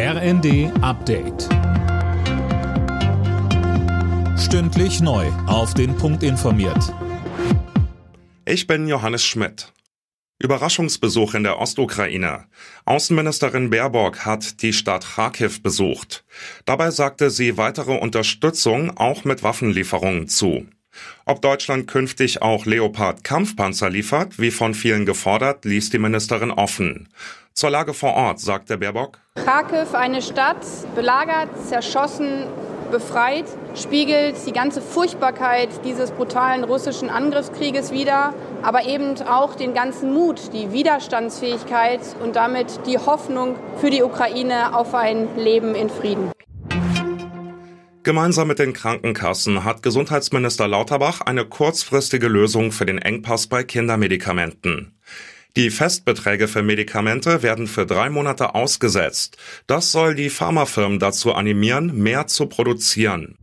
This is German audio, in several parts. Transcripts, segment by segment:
RND Update. Stündlich neu. Auf den Punkt informiert. Ich bin Johannes Schmidt. Überraschungsbesuch in der Ostukraine. Außenministerin Baerbock hat die Stadt Kharkiv besucht. Dabei sagte sie weitere Unterstützung auch mit Waffenlieferungen zu. Ob Deutschland künftig auch Leopard-Kampfpanzer liefert, wie von vielen gefordert, ließ die Ministerin offen. Zur Lage vor Ort sagte Baerbock. Kharkiv, eine Stadt, belagert, zerschossen, befreit, spiegelt die ganze Furchtbarkeit dieses brutalen russischen Angriffskrieges wider, aber eben auch den ganzen Mut, die Widerstandsfähigkeit und damit die Hoffnung für die Ukraine auf ein Leben in Frieden. Gemeinsam mit den Krankenkassen hat Gesundheitsminister Lauterbach eine kurzfristige Lösung für den Engpass bei Kindermedikamenten. Die Festbeträge für Medikamente werden für drei Monate ausgesetzt. Das soll die Pharmafirmen dazu animieren, mehr zu produzieren.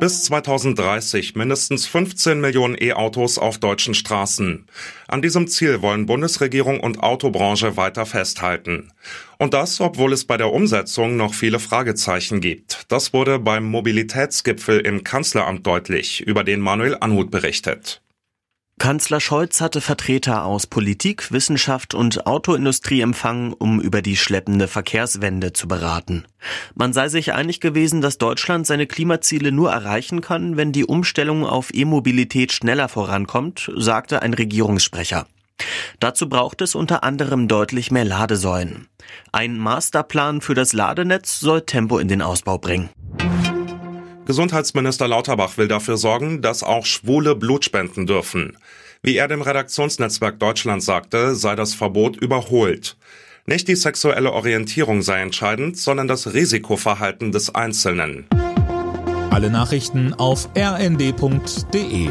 Bis 2030 mindestens 15 Millionen E-Autos auf deutschen Straßen. An diesem Ziel wollen Bundesregierung und Autobranche weiter festhalten. Und das, obwohl es bei der Umsetzung noch viele Fragezeichen gibt. Das wurde beim Mobilitätsgipfel im Kanzleramt deutlich, über den Manuel Anhut berichtet. Kanzler Scholz hatte Vertreter aus Politik, Wissenschaft und Autoindustrie empfangen, um über die schleppende Verkehrswende zu beraten. Man sei sich einig gewesen, dass Deutschland seine Klimaziele nur erreichen kann, wenn die Umstellung auf E-Mobilität schneller vorankommt, sagte ein Regierungssprecher. Dazu braucht es unter anderem deutlich mehr Ladesäulen. Ein Masterplan für das Ladenetz soll Tempo in den Ausbau bringen. Gesundheitsminister Lauterbach will dafür sorgen, dass auch Schwule Blut spenden dürfen. Wie er dem Redaktionsnetzwerk Deutschland sagte, sei das Verbot überholt. Nicht die sexuelle Orientierung sei entscheidend, sondern das Risikoverhalten des Einzelnen. Alle Nachrichten auf rnd.de